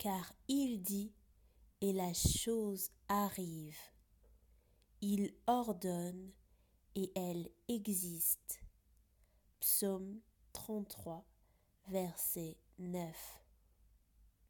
car il dit et la chose arrive. Il ordonne et elle existe. Psaume 33, verset 9.